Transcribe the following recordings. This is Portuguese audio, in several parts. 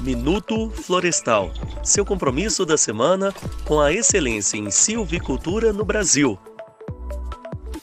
Minuto Florestal, seu compromisso da semana com a excelência em silvicultura no Brasil.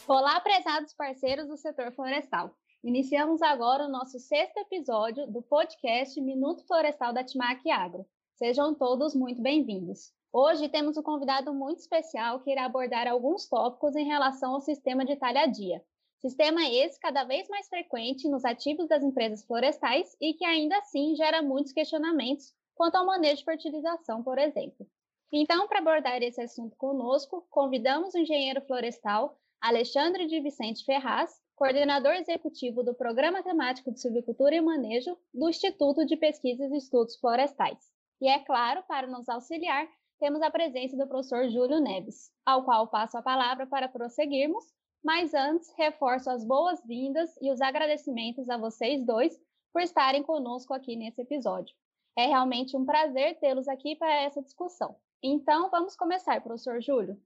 Olá, prezados parceiros do setor florestal. Iniciamos agora o nosso sexto episódio do podcast Minuto Florestal da Timac Agro. Sejam todos muito bem-vindos. Hoje temos um convidado muito especial que irá abordar alguns tópicos em relação ao sistema de talhadia, Sistema esse cada vez mais frequente nos ativos das empresas florestais e que ainda assim gera muitos questionamentos quanto ao manejo de fertilização, por exemplo. Então, para abordar esse assunto conosco, convidamos o engenheiro florestal Alexandre de Vicente Ferraz, coordenador executivo do Programa Temático de Silvicultura e Manejo do Instituto de Pesquisas e Estudos Florestais. E é claro, para nos auxiliar, temos a presença do professor Júlio Neves, ao qual passo a palavra para prosseguirmos mas antes, reforço as boas-vindas e os agradecimentos a vocês dois por estarem conosco aqui nesse episódio. É realmente um prazer tê-los aqui para essa discussão. Então, vamos começar, professor Júlio.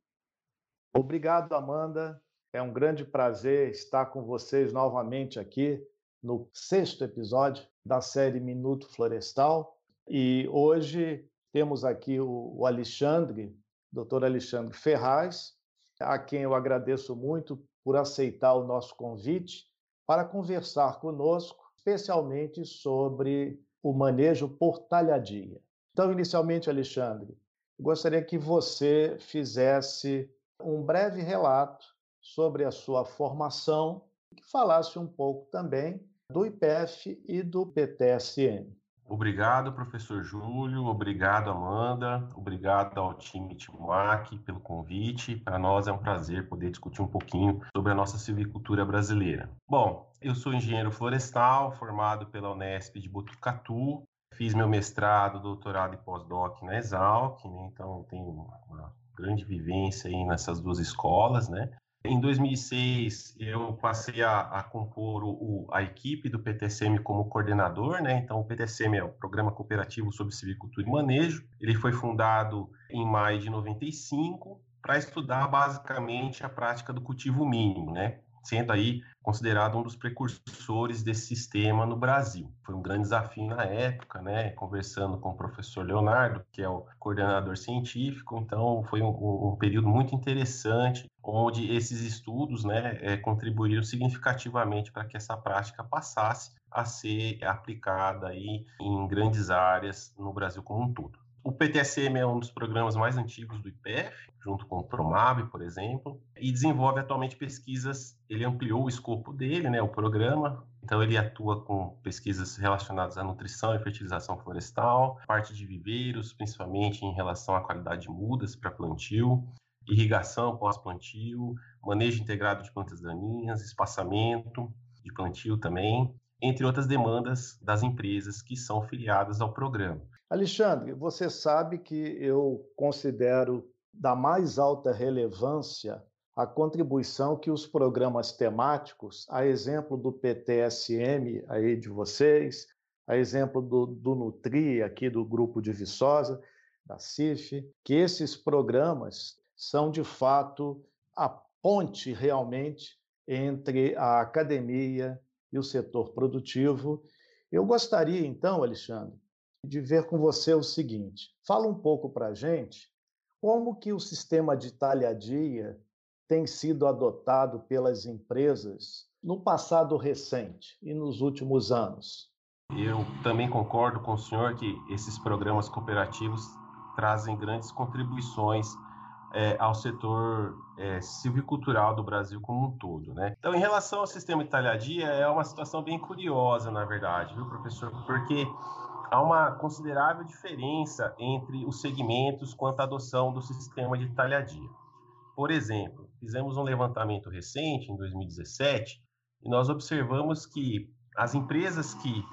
Obrigado, Amanda. É um grande prazer estar com vocês novamente aqui no sexto episódio da série Minuto Florestal. E hoje temos aqui o Alexandre, doutor Alexandre Ferraz, a quem eu agradeço muito por aceitar o nosso convite para conversar conosco, especialmente sobre o manejo por talhadia. Então, inicialmente, Alexandre, gostaria que você fizesse um breve relato sobre a sua formação e que falasse um pouco também do IPF e do PTSM. Obrigado, professor Júlio. Obrigado, Amanda. Obrigado ao time Timuac pelo convite. Para nós é um prazer poder discutir um pouquinho sobre a nossa silvicultura brasileira. Bom, eu sou engenheiro florestal, formado pela Unesp de Botucatu. Fiz meu mestrado, doutorado e pós-doc na Exalc, né? então tenho uma grande vivência aí nessas duas escolas, né? Em 2006, eu passei a, a compor o, a equipe do PTCM como coordenador, né? Então, o PTCM é o Programa Cooperativo sobre Civicultura e Manejo. Ele foi fundado em maio de 95 para estudar basicamente a prática do cultivo mínimo, né? Sendo aí considerado um dos precursores desse sistema no Brasil. Foi um grande desafio na época, né? Conversando com o professor Leonardo, que é o coordenador científico, então foi um, um período muito interessante, onde esses estudos, né, é, contribuíram significativamente para que essa prática passasse a ser aplicada aí em grandes áreas no Brasil como um todo. O PTSM é um dos programas mais antigos do IPF, junto com o Promab, por exemplo, e desenvolve atualmente pesquisas. Ele ampliou o escopo dele, né, o programa. Então ele atua com pesquisas relacionadas à nutrição e fertilização florestal, parte de viveiros, principalmente em relação à qualidade de mudas para plantio, irrigação pós-plantio, manejo integrado de plantas daninhas, espaçamento de plantio também, entre outras demandas das empresas que são filiadas ao programa. Alexandre, você sabe que eu considero da mais alta relevância a contribuição que os programas temáticos, a exemplo do PTSM aí de vocês, a exemplo do, do Nutri aqui do grupo de Viçosa, da CIF, que esses programas são de fato a ponte realmente entre a academia e o setor produtivo. Eu gostaria então, Alexandre, de ver com você o seguinte. Fala um pouco para a gente como que o sistema de talhadia tem sido adotado pelas empresas no passado recente e nos últimos anos. Eu também concordo com o senhor que esses programas cooperativos trazem grandes contribuições é, ao setor é, silvicultural do Brasil como um todo, né? Então, em relação ao sistema de talhadia, é uma situação bem curiosa, na verdade, viu, professor? Porque há uma considerável diferença entre os segmentos quanto à adoção do sistema de talhadia. Por exemplo, fizemos um levantamento recente, em 2017, e nós observamos que as empresas que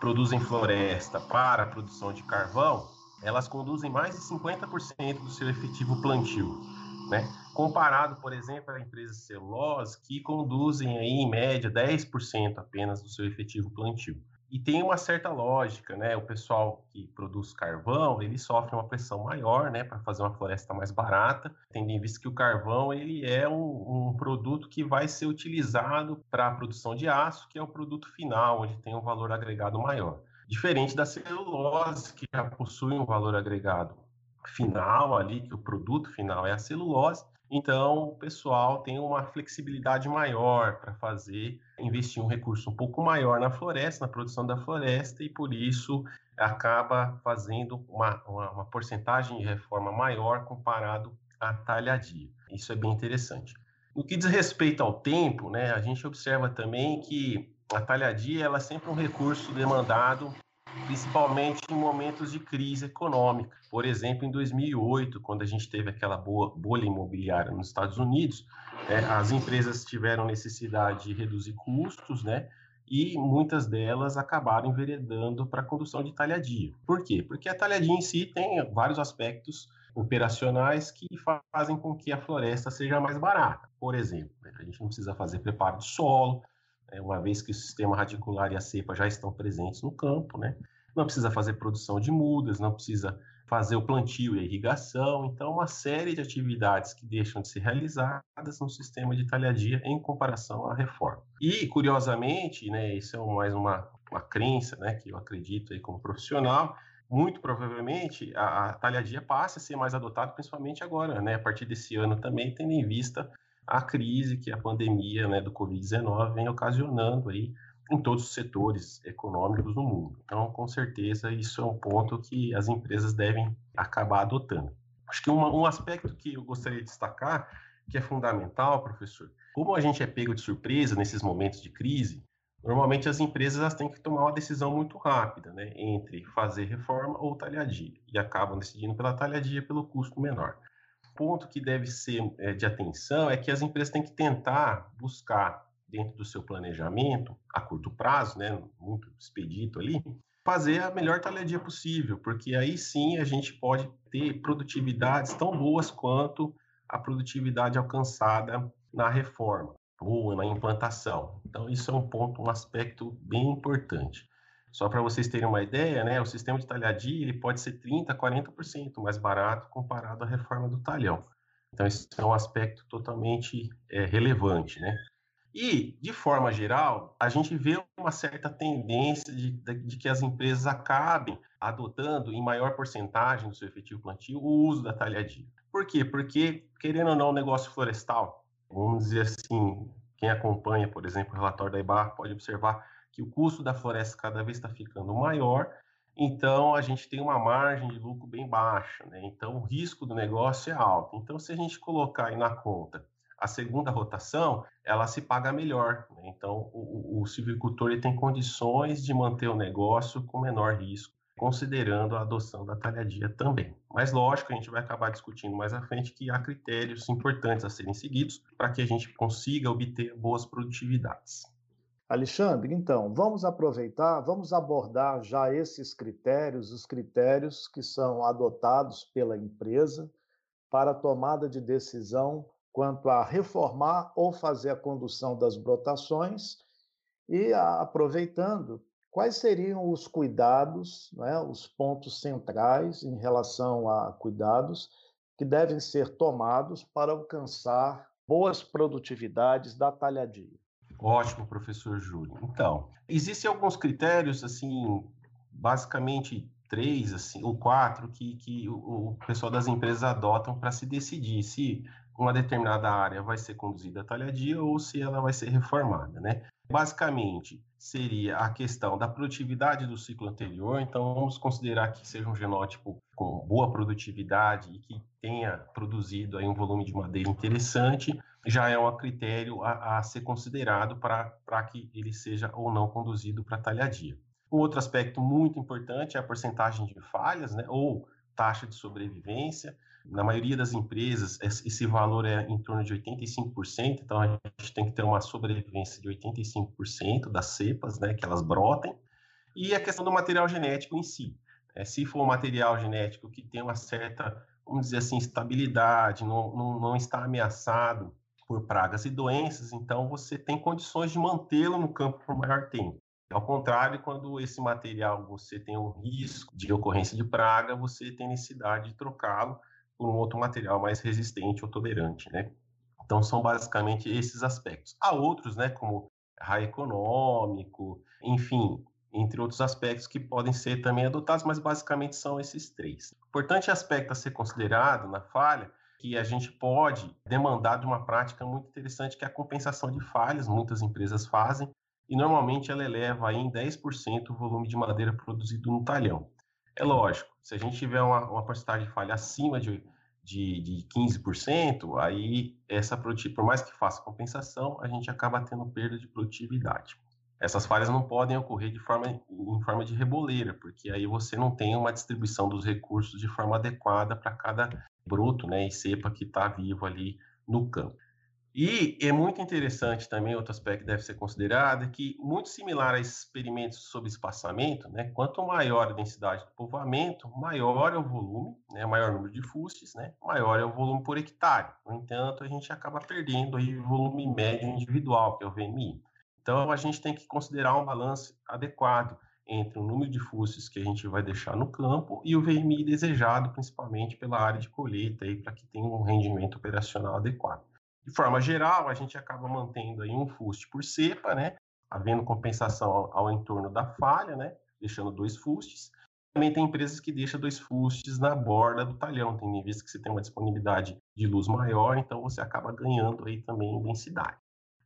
produzem floresta para a produção de carvão, elas conduzem mais de 50% do seu efetivo plantio, né? Comparado, por exemplo, a empresas celulose que conduzem aí em média 10% apenas do seu efetivo plantio. E tem uma certa lógica, né? O pessoal que produz carvão, ele sofre uma pressão maior, né, para fazer uma floresta mais barata, tendo em vista que o carvão ele é um, um produto que vai ser utilizado para a produção de aço, que é o produto final, onde tem um valor agregado maior. Diferente da celulose, que já possui um valor agregado final ali, que o produto final é a celulose, então, o pessoal tem uma flexibilidade maior para fazer, investir um recurso um pouco maior na floresta, na produção da floresta, e por isso acaba fazendo uma, uma, uma porcentagem de reforma maior comparado à talhadia. Isso é bem interessante. No que diz respeito ao tempo, né, a gente observa também que a talhadia ela é sempre um recurso demandado principalmente em momentos de crise econômica. Por exemplo, em 2008, quando a gente teve aquela bolha imobiliária nos Estados Unidos, é, as empresas tiveram necessidade de reduzir custos, né? E muitas delas acabaram enveredando para a condução de talhadia. Por quê? Porque a talhadia em si tem vários aspectos operacionais que fazem com que a floresta seja mais barata. Por exemplo, né, a gente não precisa fazer preparo de solo, uma vez que o sistema radicular e a cepa já estão presentes no campo, né? Não precisa fazer produção de mudas, não precisa fazer o plantio e a irrigação, então uma série de atividades que deixam de ser realizadas no sistema de talhadia em comparação à reforma. E curiosamente, né, isso é mais uma, uma crença, né, que eu acredito aí como profissional, muito provavelmente a, a talhadia passe a ser mais adotada, principalmente agora, né, a partir desse ano também, tendo em vista a crise que a pandemia né, do Covid-19 vem ocasionando aí em todos os setores econômicos no mundo. Então, com certeza, isso é um ponto que as empresas devem acabar adotando. Acho que uma, um aspecto que eu gostaria de destacar, que é fundamental, professor, como a gente é pego de surpresa nesses momentos de crise, normalmente as empresas têm que tomar uma decisão muito rápida, né, entre fazer reforma ou talhadia, e acabam decidindo pela talhadia pelo custo menor ponto que deve ser é, de atenção é que as empresas têm que tentar buscar, dentro do seu planejamento, a curto prazo, né, muito expedito ali, fazer a melhor talhadia possível, porque aí sim a gente pode ter produtividades tão boas quanto a produtividade alcançada na reforma ou na implantação. Então, isso é um ponto, um aspecto bem importante. Só para vocês terem uma ideia, né, o sistema de talhadia ele pode ser 30%, 40% mais barato comparado à reforma do talhão. Então, esse é um aspecto totalmente é, relevante. Né? E, de forma geral, a gente vê uma certa tendência de, de, que as empresas acabem adotando em maior porcentagem do seu efetivo plantio o uso da talhadia. Por quê? Porque, querendo ou não, o negócio florestal, vamos dizer assim, quem acompanha, por exemplo, o relatório da IBAR pode observar que o custo da floresta cada vez está ficando maior, então a gente tem uma margem de lucro bem baixa, né? Então o risco do negócio é alto. Então, se a gente colocar aí na conta a segunda rotação, ela se paga melhor. Né? Então, o, o silvicultor ele tem condições de manter o negócio com menor risco, considerando a adoção da talhadia também. Mas, lógico, a gente vai acabar discutindo mais à frente que há critérios importantes a serem seguidos para que a gente consiga obter boas produtividades. Alexandre, então, vamos aproveitar, vamos abordar já esses critérios, os critérios que são adotados pela empresa para tomada de decisão quanto a reformar ou fazer a condução das brotações e aproveitando quais seriam os cuidados, né, os pontos centrais em relação a cuidados que devem ser tomados para alcançar boas produtividades da talhadia. Ótimo, professor Júlio. Então, existem alguns critérios, assim, basicamente três, assim, ou quatro, que, que o, o pessoal das empresas adotam para se decidir se uma determinada área vai ser conduzida a talhadia ou se ela vai ser reformada, né? Basicamente, seria a questão da produtividade do ciclo anterior, então vamos considerar que seja um genótipo com boa produtividade e que tenha produzido aí um volume de madeira interessante, já é um critério a, a ser considerado para que ele seja ou não conduzido para talhadia. Um outro aspecto muito importante é a porcentagem de falhas, né, ou taxa de sobrevivência. Na maioria das empresas, esse valor é em torno de 85%, então a gente tem que ter uma sobrevivência de 85% das cepas, né, que elas brotem. E a questão do material genético em si. É, se for um material genético que tem uma certa, vamos dizer assim, estabilidade, não, não, não está ameaçado por pragas e doenças, então você tem condições de mantê-lo no campo por maior tempo. Ao contrário, quando esse material você tem um risco de ocorrência de praga, você tem necessidade de trocá-lo por um outro material mais resistente ou tolerante, né? Então são basicamente esses aspectos. Há outros, né, como raio econômico, enfim, entre outros aspectos que podem ser também adotados, mas basicamente são esses três. Importante aspecto a ser considerado na falha que a gente pode demandar de uma prática muito interessante, que é a compensação de falhas, muitas empresas fazem, e normalmente ela eleva em 10% o volume de madeira produzido no talhão. É lógico, se a gente tiver uma, uma porcentagem de falha acima de, de, de 15%, aí essa por mais que faça compensação, a gente acaba tendo perda de produtividade. Essas falhas não podem ocorrer de forma, em forma de reboleira, porque aí você não tem uma distribuição dos recursos de forma adequada para cada broto né, e cepa que está vivo ali no campo. E é muito interessante também, outro aspecto que deve ser considerado, é que, muito similar a experimentos sobre espaçamento, né, quanto maior a densidade do povoamento, maior é o volume, né, maior número de fustes, né, maior é o volume por hectare. No entanto, a gente acaba perdendo aí o volume médio individual, que é o VMI. Então, a gente tem que considerar um balanço adequado entre o número de fustes que a gente vai deixar no campo e o VMI desejado, principalmente pela área de colheita, para que tenha um rendimento operacional adequado. De forma geral, a gente acaba mantendo aí um fuste por cepa, né? Havendo compensação ao, ao entorno da falha, né? Deixando dois fustes. Também tem empresas que deixam dois fustes na borda do talhão. Tem vezes que você tem uma disponibilidade de luz maior, então você acaba ganhando aí também densidade.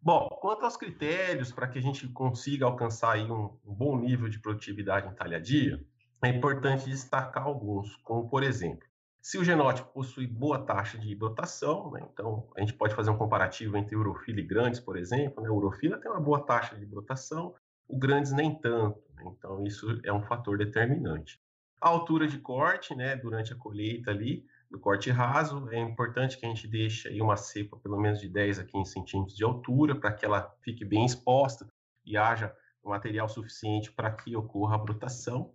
Bom, quanto aos critérios para que a gente consiga alcançar aí um, um bom nível de produtividade em talhadia, é importante destacar alguns, como por exemplo, se o genótipo possui boa taxa de brotação, né, então a gente pode fazer um comparativo entre urofila e grandes, por exemplo. Né, a urofila tem uma boa taxa de brotação, o grandes nem tanto. Né, então isso é um fator determinante. A altura de corte, né, durante a colheita ali, do corte raso, é importante que a gente deixe aí uma cepa pelo menos de 10 a 15 centímetros de altura para que ela fique bem exposta e haja material suficiente para que ocorra a brotação.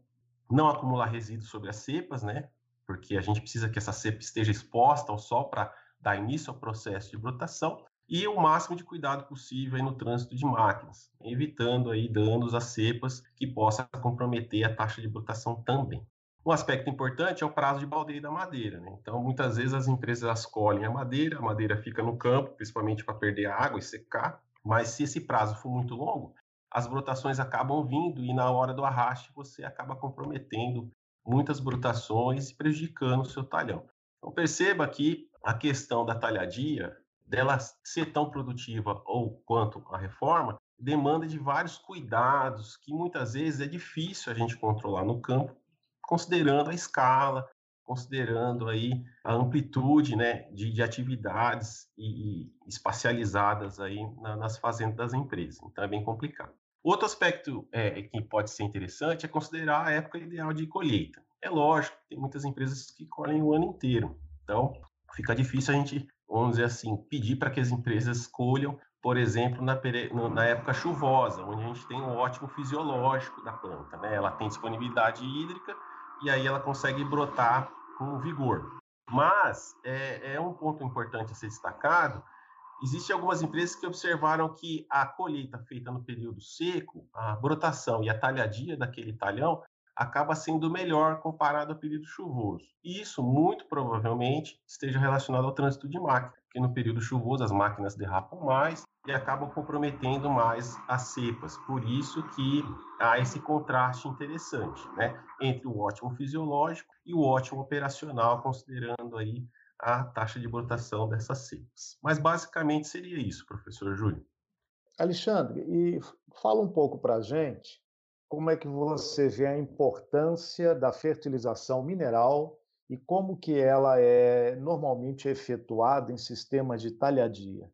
Não acumular resíduos sobre as cepas, né? Porque a gente precisa que essa cepa esteja exposta ao sol para dar início ao processo de brotação e o máximo de cuidado possível no trânsito de máquinas, evitando aí danos às cepas que possa comprometer a taxa de brotação também. Um aspecto importante é o prazo de baldeio da madeira. Né? Então, muitas vezes as empresas colhem a madeira, a madeira fica no campo, principalmente para perder a água e secar, mas se esse prazo for muito longo, as brotações acabam vindo e na hora do arraste você acaba comprometendo muitas brotações prejudicando o seu talhão. Então perceba que a questão da talhadia, dela ser tão produtiva ou quanto a reforma, demanda de vários cuidados que muitas vezes é difícil a gente controlar no campo, considerando a escala, considerando aí a amplitude né, de, de atividades e, e espacializadas aí na, nas fazendas das empresas. Então é bem complicado. Outro aspecto é, que pode ser interessante é considerar a época ideal de colheita. É lógico, tem muitas empresas que colhem o ano inteiro, então fica difícil a gente, vamos dizer assim, pedir para que as empresas colham, por exemplo, na, na, época chuvosa, onde a gente tem um ótimo fisiológico da planta, né? Ela tem disponibilidade hídrica e aí ela consegue brotar com vigor. Mas é, é um ponto importante a ser destacado Existem algumas empresas que observaram que a colheita feita no período seco, a brotação e a talhadia daquele talhão acaba sendo melhor comparado ao período chuvoso. E isso muito provavelmente esteja relacionado ao trânsito de máquina, porque no período chuvoso as máquinas derrapam mais e acabam comprometendo mais as cepas. Por isso que há esse contraste interessante, né, entre o ótimo fisiológico e o ótimo operacional, considerando aí a taxa de brotação dessas cepas. Mas basicamente seria isso, professor Júlio. Alexandre, e fala um pouco para a gente como é que você vê a importância da fertilização mineral e como que ela é normalmente efetuada em sistemas de talhadia.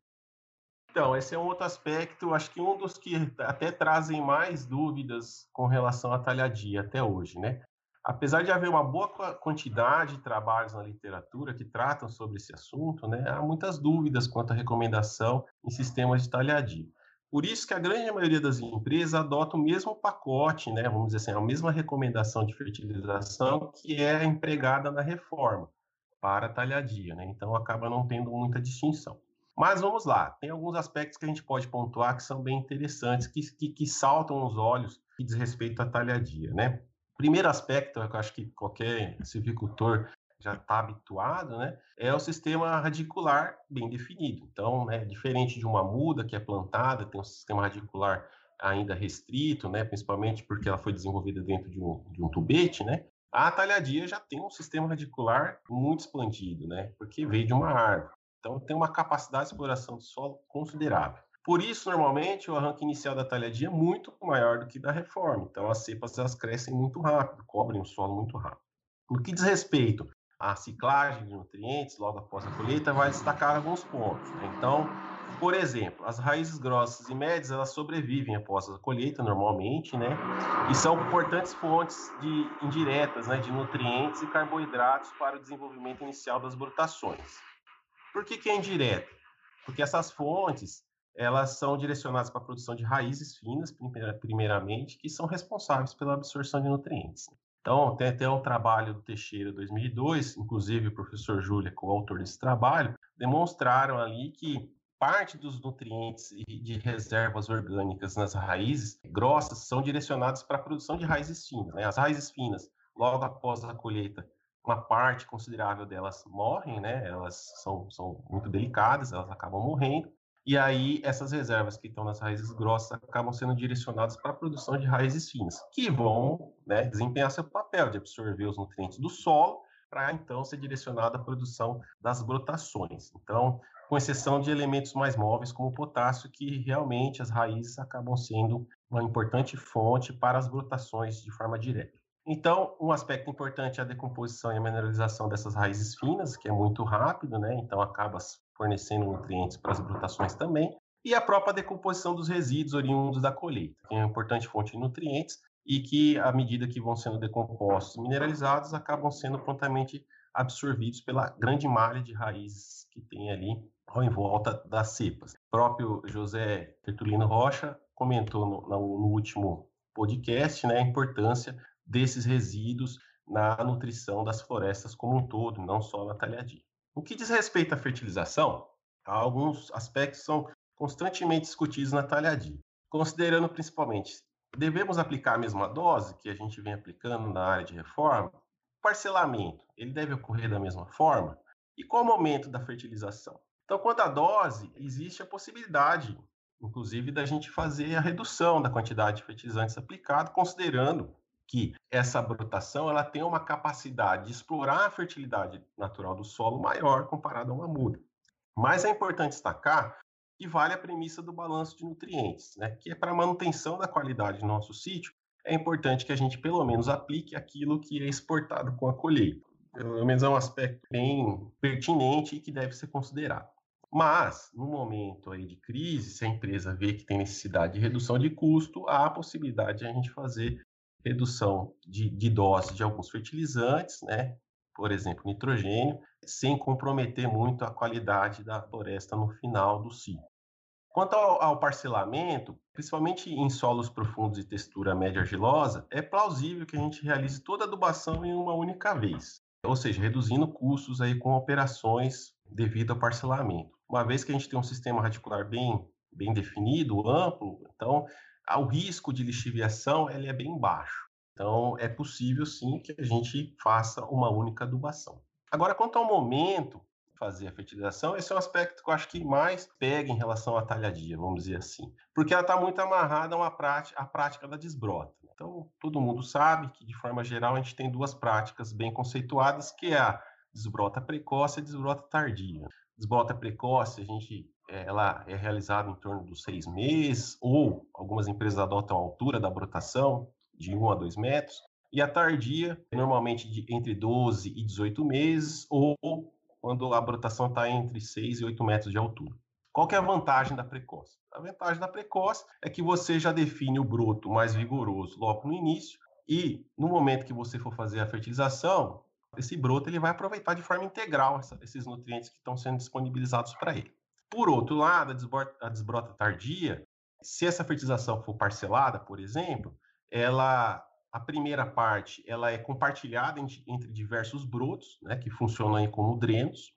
Então, esse é um outro aspecto, acho que um dos que até trazem mais dúvidas com relação à talhadia até hoje, né? Apesar de haver uma boa quantidade de trabalhos na literatura que tratam sobre esse assunto, né, há muitas dúvidas quanto à recomendação em sistemas de talhadia. Por isso que a grande maioria das empresas adota o mesmo pacote, né, vamos dizer assim, a mesma recomendação de fertilização que é empregada na reforma para talhadia, né? Então acaba não tendo muita distinção. Mas vamos lá, tem alguns aspectos que a gente pode pontuar que são bem interessantes, que, que, que saltam os olhos que diz respeito à talhadia, né? Primeiro aspecto, que eu acho que qualquer silvicultor já está habituado, né, é o sistema radicular bem definido. Então, né, diferente de uma muda que é plantada, tem um sistema radicular ainda restrito, né, principalmente porque ela foi desenvolvida dentro de um, de um tubete, né, a talhadia já tem um sistema radicular muito expandido, né, porque veio de uma árvore. Então, tem uma capacidade de exploração do solo considerável. Por isso, normalmente, o arranque inicial da talhadia é muito maior do que da reforma. Então, as cepas elas crescem muito rápido, cobrem o solo muito rápido. No que diz respeito à ciclagem de nutrientes logo após a colheita, vai destacar alguns pontos. Né? Então, por exemplo, as raízes grossas e médias elas sobrevivem após a colheita normalmente, né? E são importantes fontes de indiretas, né, de nutrientes e carboidratos para o desenvolvimento inicial das brotações. Por que, que é indireta? Porque essas fontes elas são direcionadas para a produção de raízes finas, primeiramente, que são responsáveis pela absorção de nutrientes. Então, tem até um trabalho do Teixeira 2002, inclusive o professor Júlia, coautor desse trabalho, demonstraram ali que parte dos nutrientes e de reservas orgânicas nas raízes grossas são direcionadas para a produção de raízes finas. Né? As raízes finas, logo após a colheita, uma parte considerável delas morrem, né? elas são, são muito delicadas, elas acabam morrendo, e aí essas reservas que estão nas raízes grossas acabam sendo direcionadas para a produção de raízes finas, que vão né, desempenhar seu papel de absorver os nutrientes do solo para então ser direcionada à produção das brotações. Então, com exceção de elementos mais móveis, como o potássio, que realmente as raízes acabam sendo uma importante fonte para as brotações de forma direta. Então, um aspecto importante é a decomposição e a mineralização dessas raízes finas, que é muito rápido, né? Então, acaba fornecendo nutrientes para as brotações também. E a própria decomposição dos resíduos oriundos da colheita, que é uma importante fonte de nutrientes e que, à medida que vão sendo decompostos e mineralizados, acabam sendo prontamente absorvidos pela grande malha de raízes que tem ali ao em volta das cepas. O próprio José Tertulino Rocha comentou no, no, último podcast né, a importância desses resíduos na nutrição das florestas como um todo, não só na talhadia. O que diz respeito à fertilização, alguns aspectos são constantemente discutidos na talhadia, considerando principalmente devemos aplicar a mesma dose que a gente vem aplicando na área de reforma? Parcelamento, ele deve ocorrer da mesma forma? E qual o momento da fertilização? Então, quanto à dose, existe a possibilidade, inclusive, da gente fazer a redução da quantidade de fertilizantes aplicado, considerando que essa brotação ela tem uma capacidade de explorar a fertilidade natural do solo maior comparado a uma muda. Mas é importante destacar que vale a premissa do balanço de nutrientes, né? que é para a manutenção da qualidade do nosso sítio, é importante que a gente pelo menos aplique aquilo que é exportado com a colheita. Pelo menos é um aspecto bem pertinente e que deve ser considerado. Mas, no momento aí de crise, se a empresa vê que tem necessidade de redução de custo, há a possibilidade de a gente fazer redução de, de dose de alguns fertilizantes, né? por exemplo, nitrogênio, sem comprometer muito a qualidade da floresta no final do ciclo. Quanto ao, ao, parcelamento, principalmente em solos profundos e textura média argilosa, é plausível que a gente realize toda a adubação em uma única vez, ou seja, reduzindo custos aí com operações devido ao parcelamento. Uma vez que a gente tem um sistema radicular bem, bem definido, amplo, então o risco de lixiviação ele é bem baixo. Então, é possível sim que a gente faça uma única adubação. Agora, quanto ao momento de fazer a fertilização, esse é um aspecto que eu acho que mais pega em relação à talhadia, vamos dizer assim, porque ela está muito amarrada uma prática, à prática da desbrota. Então, todo mundo sabe que, de forma geral, a gente tem duas práticas bem conceituadas, que é a desbrota precoce e a desbrota tardia. Desbrota precoce, a gente ela é realizada em torno dos seis meses, ou algumas empresas adotam a altura da brotação, de 1 a 2 metros, e a tardia, normalmente de entre 12 e 18 meses, ou quando a brotação está entre 6 e 8 metros de altura. Qual que é a vantagem da precoce? A vantagem da precoce é que você já define o broto mais vigoroso logo no início, e no momento que você for fazer a fertilização, esse broto ele vai aproveitar de forma integral essa, esses nutrientes que estão sendo disponibilizados para ele. Por outro lado, a desbrota, a desbrota tardia, se essa fertilização for parcelada, por exemplo, ela a primeira parte ela é compartilhada entre diversos brotos, né, que funcionam como drenos,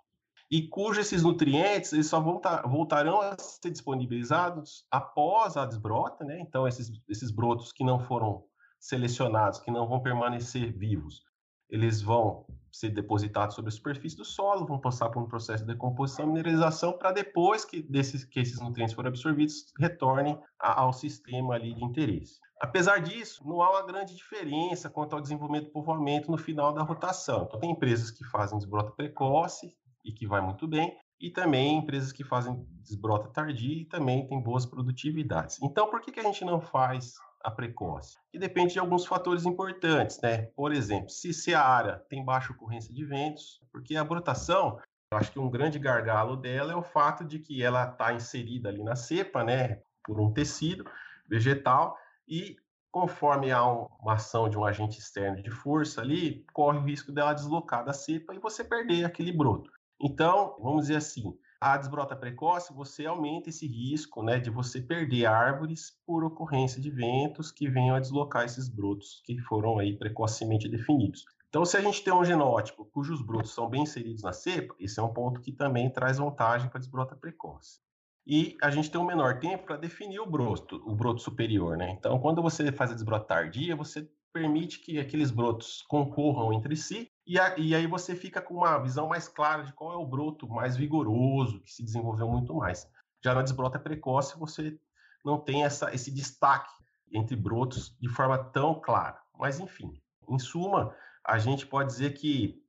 e cujos esses nutrientes eles só voltarão a ser disponibilizados após a desbrota, né? Então esses, esses brotos que não foram selecionados, que não vão permanecer vivos, eles vão ser depositados sobre a superfície do solo, vão passar por um processo de decomposição e mineralização para depois que, desses, que esses nutrientes forem absorvidos, retornem ao sistema ali de interesse. Apesar disso, não há uma grande diferença quanto ao desenvolvimento do povoamento no final da rotação. Então, tem empresas que fazem desbrota precoce e que vai muito bem, e também empresas que fazem desbrota tardia e também tem boas produtividades. Então, por que, que a gente não faz a precoce? Que depende de alguns fatores importantes, né? Por exemplo, se, se a área tem baixa ocorrência de ventos, porque a brotação, eu acho que um grande gargalo dela é o fato de que ela está inserida ali na cepa, né? Por um tecido vegetal e conforme há uma ação de um agente externo de força ali, corre o risco dela deslocar da cepa e você perder aquele broto. Então, vamos dizer assim, a desbrota precoce, você aumenta esse risco né, de você perder árvores por ocorrência de ventos que venham a deslocar esses brotos que foram aí precocemente definidos. Então, se a gente tem um genótipo cujos brotos são bem inseridos na cepa, esse é um ponto que também traz vantagem para a desbrota precoce. E a gente tem um menor tempo para definir o broto, o broto superior, né? Então, quando você faz a desbrota tardia, você permite que aqueles brotos concorram entre si e, a, e, aí você fica com uma visão mais clara de qual é o broto mais vigoroso, que se desenvolveu muito mais. Já na desbrota precoce, você não tem essa, esse destaque entre brotos de forma tão clara. Mas, enfim, em suma, a gente pode dizer que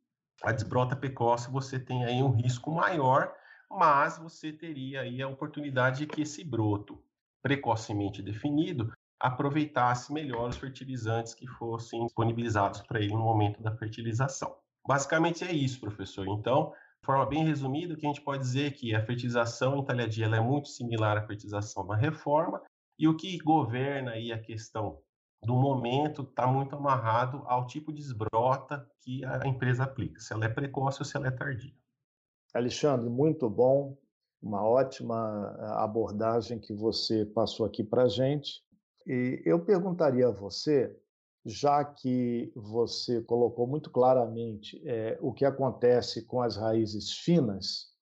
a desbrota precoce você tem aí um risco maior, mas você teria aí a oportunidade de que esse broto precocemente definido aproveitasse melhor os fertilizantes que fossem disponibilizados para ele no momento da fertilização. Basicamente é isso, professor. Então, de forma bem resumida, o que a gente pode dizer é que a fertilização em talhadia é muito similar à fertilização na reforma, e o que governa aí a questão do momento está muito amarrado ao tipo de esbrota que a empresa aplica, se ela é precoce ou se ela é tardia. Alexandre, muito bom, uma ótima eh, abordagem que você passou aqui para a gente. E eu perguntaria a você, já que você colocou muito claramente é, o que acontece com as raízes finas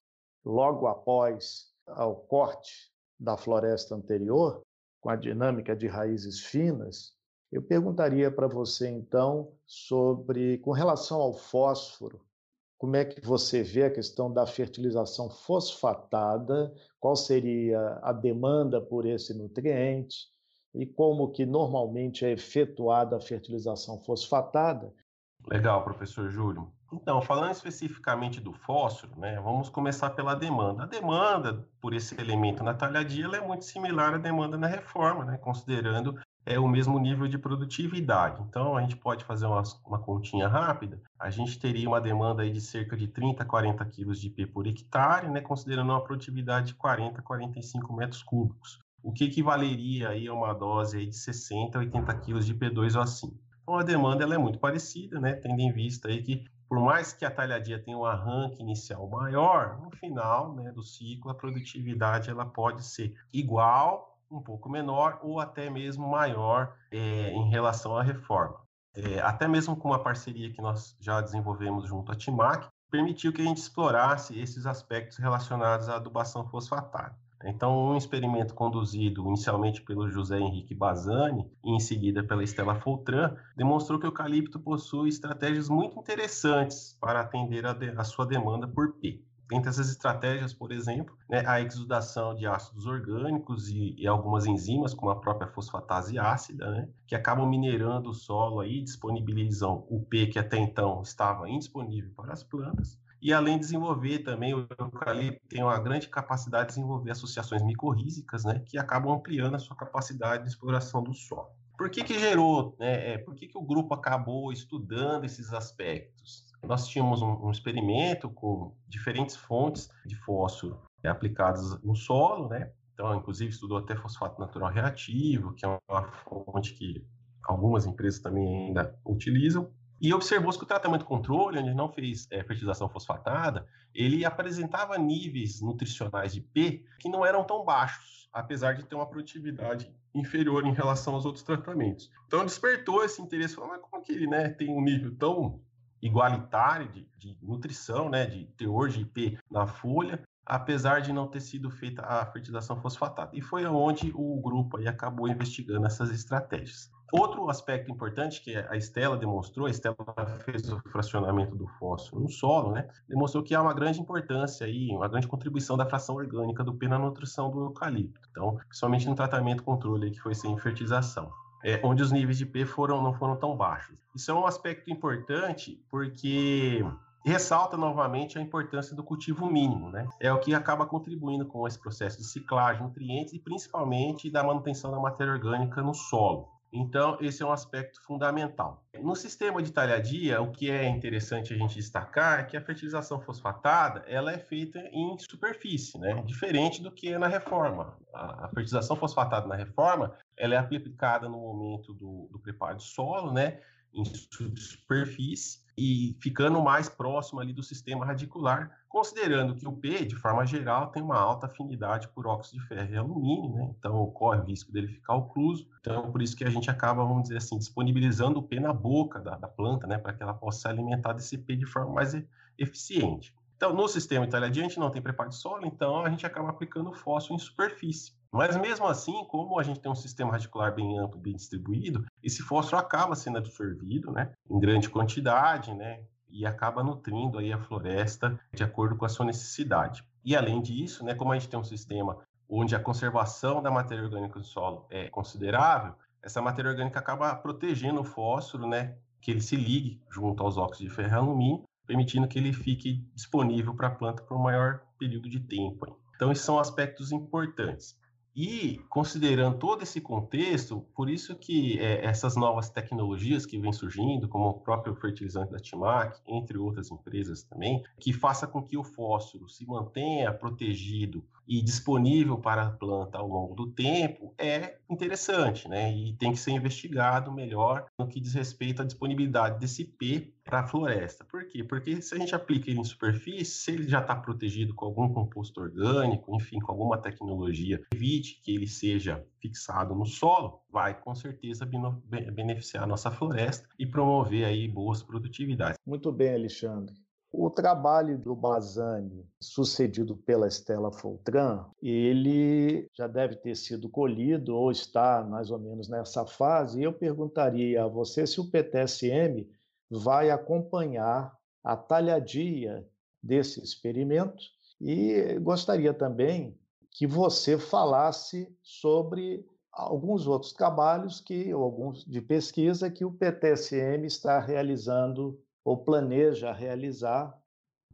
logo após o corte da floresta anterior, com a dinâmica de raízes finas, eu perguntaria para você então sobre, com relação ao fósforo, como é que você vê a questão da fertilização fosfatada, qual seria a demanda por esse nutriente, e como que normalmente é efetuada a fertilização fosfatada. Legal, professor Júlio. Então, falando especificamente do fósforo, né, vamos começar pela demanda. A demanda por esse elemento na talhadia é muito similar à demanda na reforma, né, considerando é o mesmo nível de produtividade. Então, a gente pode fazer uma, uma continha rápida. A gente teria uma demanda aí de cerca de 30 a 40 quilos de IP por hectare, né, considerando uma produtividade de 40 a 45 metros cúbicos o que equivaleria aí a uma dose aí de 60 a 80 quilos de P2 ou assim. Então a demanda ela é muito parecida, né? tendo em vista aí que por mais que a talhadia tenha um arranque inicial maior, no final né, do ciclo a produtividade ela pode ser igual, um pouco menor ou até mesmo maior é, em relação à reforma. É, até mesmo com uma parceria que nós já desenvolvemos junto à Timac, permitiu que a gente explorasse esses aspectos relacionados à adubação fosfatária. Então, um experimento conduzido inicialmente pelo José Henrique Bazani e em seguida pela Estela Foltran demonstrou que o eucalipto possui estratégias muito interessantes para atender a, de, a sua demanda por P. Entre essas estratégias, por exemplo, né, a exudação de ácidos orgânicos e, e, algumas enzimas, como a própria fosfatase ácida, né, que acabam minerando o solo e disponibilizam o P que até então estava indisponível para as plantas. E além de desenvolver também, o eucalipto tem uma grande capacidade de desenvolver associações micorrízicas, né, que acabam ampliando a sua capacidade de exploração do solo. Por que que gerou, né, é, por que que o grupo acabou estudando esses aspectos? Nós tínhamos um, um experimento com diferentes fontes de fósforo né, aplicadas no solo, né, então, inclusive, estudou até fosfato natural reativo, que é uma fonte que algumas empresas também ainda utilizam e observou que o tratamento controle, onde não fez é, fertilização fosfatada, ele apresentava níveis nutricionais de P que não eram tão baixos, apesar de ter uma produtividade inferior em relação aos outros tratamentos. Então despertou esse interesse, falou, mas como que ele né, tem um nível tão igualitário de, de nutrição, né, de teor de IP na folha, apesar de não ter sido feita a fertilização fosfatada. E foi onde o grupo aí acabou investigando essas estratégias. Outro aspecto importante que a Estela demonstrou, a Estela fez o fracionamento do fósforo no solo, né? Demonstrou que há uma grande importância aí, uma grande contribuição da fração orgânica do P na nutrição do eucalipto. Então, principalmente no tratamento controle que foi sem fertilização. É, onde os níveis de P foram, não foram tão baixos. Isso é um aspecto importante porque ressalta novamente a importância do cultivo mínimo, né? É o que acaba contribuindo com esse processo de ciclagem de nutrientes e principalmente da manutenção da matéria orgânica no solo. Então, esse é um aspecto fundamental. No sistema de talhadia, o que é interessante a gente destacar é que a fertilização fosfatada ela é feita em superfície, né? diferente do que é na reforma. A, fertilização fosfatada na reforma ela é aplicada no momento do, do preparo de solo, né? Em superfície e ficando mais próximo ali do sistema radicular, considerando que o P, de forma geral, tem uma alta afinidade por óxido de ferro e alumínio, né? Então ocorre o risco dele ficar ocluso. Então por isso que a gente acaba, vamos dizer assim, disponibilizando o P na boca da, da planta, né, para que ela possa alimentar desse P de forma mais eficiente. Então, no sistema gente não tem preparo de solo, então a gente acaba aplicando fósforo em superfície. Mas mesmo assim, como a gente tem um sistema radicular bem amplo, bem distribuído, esse fósforo acaba sendo absorvido, né, em grande quantidade, né, e acaba nutrindo aí a floresta de acordo com a sua necessidade. E além disso, né, como a gente tem um sistema onde a conservação da matéria orgânica do solo é considerável, essa matéria orgânica acaba protegendo o fósforo, né, que ele se ligue junto aos óxidos de ferro e alumínio, permitindo que ele fique disponível para a planta por um maior período de tempo. Então, esses são aspectos importantes. E considerando todo esse contexto, por isso que é, essas novas tecnologias que vêm surgindo, como o próprio fertilizante da Timac, entre outras empresas também, que faça com que o fósforo se mantenha protegido e disponível para a planta ao longo do tempo, é interessante, né? E tem que ser investigado melhor no que diz respeito à disponibilidade desse P para a floresta. Por quê? Porque se a gente aplica ele em superfície, se ele já está protegido com algum composto orgânico, enfim, com alguma tecnologia, evite que ele seja fixado no solo, vai com certeza beneficiar a nossa floresta e promover aí boas produtividades. Muito bem, Alexandre. O trabalho do Bazani, sucedido pela Estela Foltran, ele já deve ter sido colhido ou está mais ou menos nessa fase. E eu perguntaria a você se o PTSM vai acompanhar a talhadia desse experimento e gostaria também que você falasse sobre alguns outros trabalhos que ou alguns de pesquisa que o PTSM está realizando ou planeja realizar.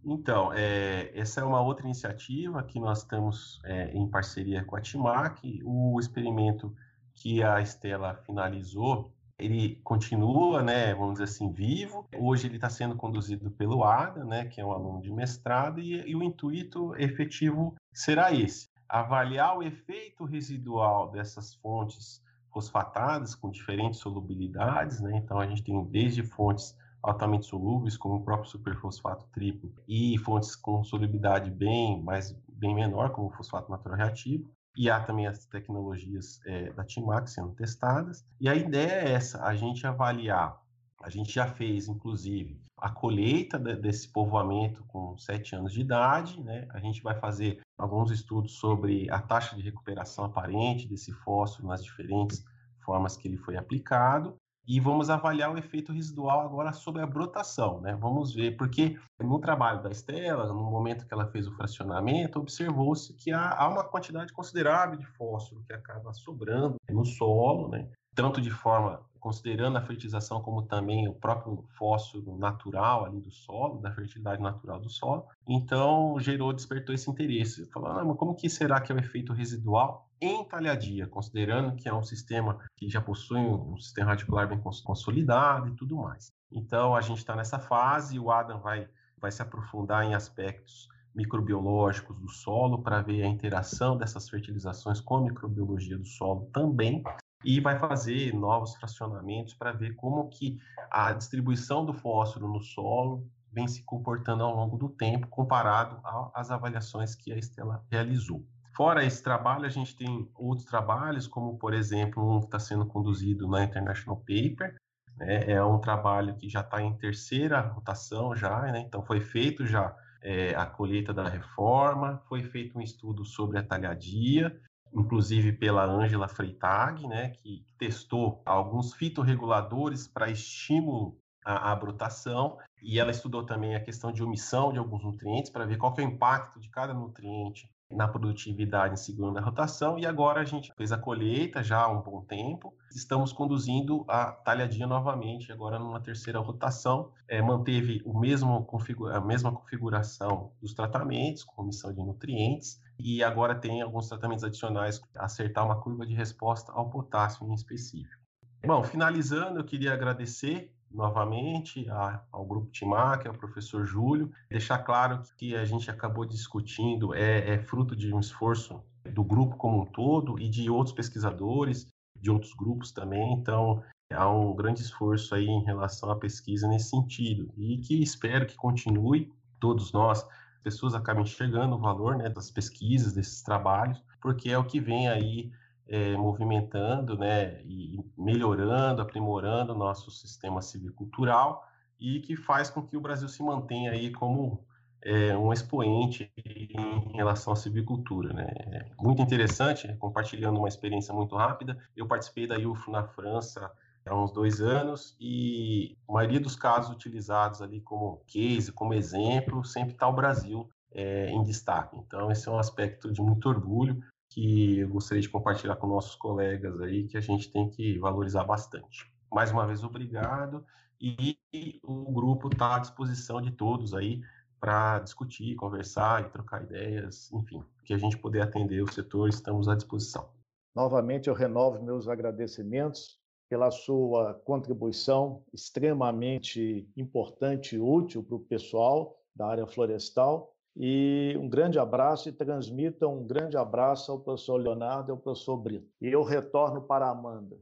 Então, é, essa é uma outra iniciativa que nós estamos é, em parceria com a Timac. O experimento que a Estela finalizou ele continua, né, vamos dizer assim, vivo. Hoje ele está sendo conduzido pelo Ada, né, que é um aluno de mestrado, e, e o intuito efetivo será esse: avaliar o efeito residual dessas fontes fosfatadas com diferentes solubilidades, né? Então a gente tem desde fontes altamente solúveis, como o próprio superfosfato triplo, e fontes com solubilidade bem mais bem menor, como o fosfato natural reativo, e há também as tecnologias é, da Timac sendo testadas. E a ideia é essa: a gente avaliar. A gente já fez, inclusive, a colheita de, desse povoamento com sete anos de idade. Né? A gente vai fazer alguns estudos sobre a taxa de recuperação aparente desse fósforo nas diferentes formas que ele foi aplicado e vamos avaliar o efeito residual agora sobre a brotação, né? Vamos ver, porque no trabalho da Estela, no momento que ela fez o fracionamento, observou-se que há, há, uma quantidade considerável de fósforo que acaba sobrando no solo, né? Tanto de forma considerando a fertilização como também o próprio fósforo natural ali do solo, da fertilidade natural do solo. Então, gerou, despertou esse interesse. Falou, ah, mas como que será que é o efeito residual em talhadia, considerando que é um sistema que já possui um sistema radicular bem consolidado e tudo mais. Então, a gente está nessa fase, o Adam vai, vai se aprofundar em aspectos microbiológicos do solo para ver a interação dessas fertilizações com a microbiologia do solo também e vai fazer novos fracionamentos para ver como que a distribuição do fósforo no solo vem se comportando ao longo do tempo comparado às avaliações que a Estela realizou. Fora esse trabalho, a gente tem outros trabalhos, como, por exemplo, um que está sendo conduzido na International Paper, né? é um trabalho que já está em terceira rotação já, né? então foi feito já é, a colheita da reforma, foi feito um estudo sobre a talhadia, inclusive pela Ângela Freitag, né, que testou alguns fitorreguladores para estímulo à, à brotação, e ela estudou também a questão de omissão de alguns nutrientes para ver qual é o impacto de cada nutriente na produtividade em segunda rotação e agora a gente fez a colheita já há um bom tempo. Estamos conduzindo a talhadinha novamente agora numa terceira rotação. É, manteve o mesmo a mesma configuração dos tratamentos, com omissão de nutrientes, e agora tem alguns tratamentos adicionais acertar uma curva de resposta ao potássio em específico. Bom, finalizando, eu queria agradecer novamente a, ao Grupo Timac, ao professor Júlio, deixar claro que a gente acabou discutindo é, é fruto de um esforço do grupo como um todo e de outros pesquisadores, de outros grupos também, então há um grande esforço aí em relação à pesquisa nesse sentido e que espero que continue, todos nós, pessoas acabem enxergando o valor né, das pesquisas, desses trabalhos, porque é o que vem aí é, movimentando né, e melhorando, aprimorando o nosso sistema civicultural e que faz com que o Brasil se mantenha aí como é, um expoente em relação à civicultura. Né? Muito interessante, compartilhando uma experiência muito rápida, eu participei da UF na França há uns dois anos e a maioria dos casos utilizados ali como case, como exemplo, sempre está o Brasil é, em destaque. Então, esse é um aspecto de muito orgulho que eu gostaria de compartilhar com nossos colegas aí, que a gente tem que valorizar bastante. Mais uma vez, obrigado. E o grupo está à disposição de todos aí para discutir, conversar e trocar ideias, enfim, que a gente puder atender o setor, estamos à disposição. Novamente, eu renovo meus agradecimentos pela sua contribuição extremamente importante e útil para o pessoal da área florestal e um grande abraço e transmita um grande abraço ao professor Leonardo e ao professor Brito. E eu retorno para a Amanda.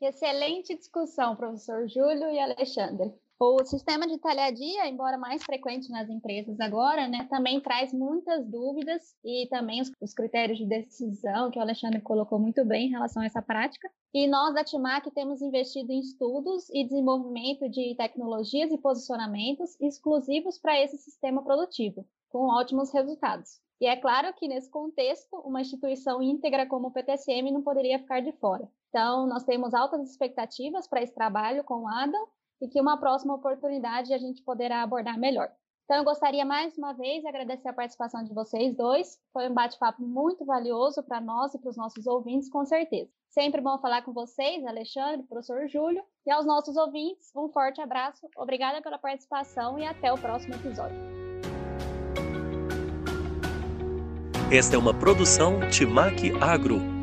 Excelente discussão, professor Júlio e Alexandre. O sistema de talhadia, embora mais frequente nas empresas agora, né, também traz muitas dúvidas e também os, os, critérios de decisão que o Alexandre colocou muito bem em relação a essa prática. E nós da TIMAC temos investido em estudos e desenvolvimento de tecnologias e posicionamentos exclusivos para esse sistema produtivo, com ótimos resultados. E é claro que, nesse contexto, uma instituição íntegra como o PTSM não poderia ficar de fora. Então, nós temos altas expectativas para esse trabalho com o Adam e que uma próxima oportunidade a gente poderá abordar melhor. Então, eu gostaria mais uma vez de agradecer a participação de vocês dois. Foi um bate-papo muito valioso para nós e para os nossos ouvintes, com certeza. Sempre bom falar com vocês, Alexandre, professor Júlio, e aos nossos ouvintes, um forte abraço, obrigada pela participação e até o próximo episódio. Esta é uma produção Timac Agro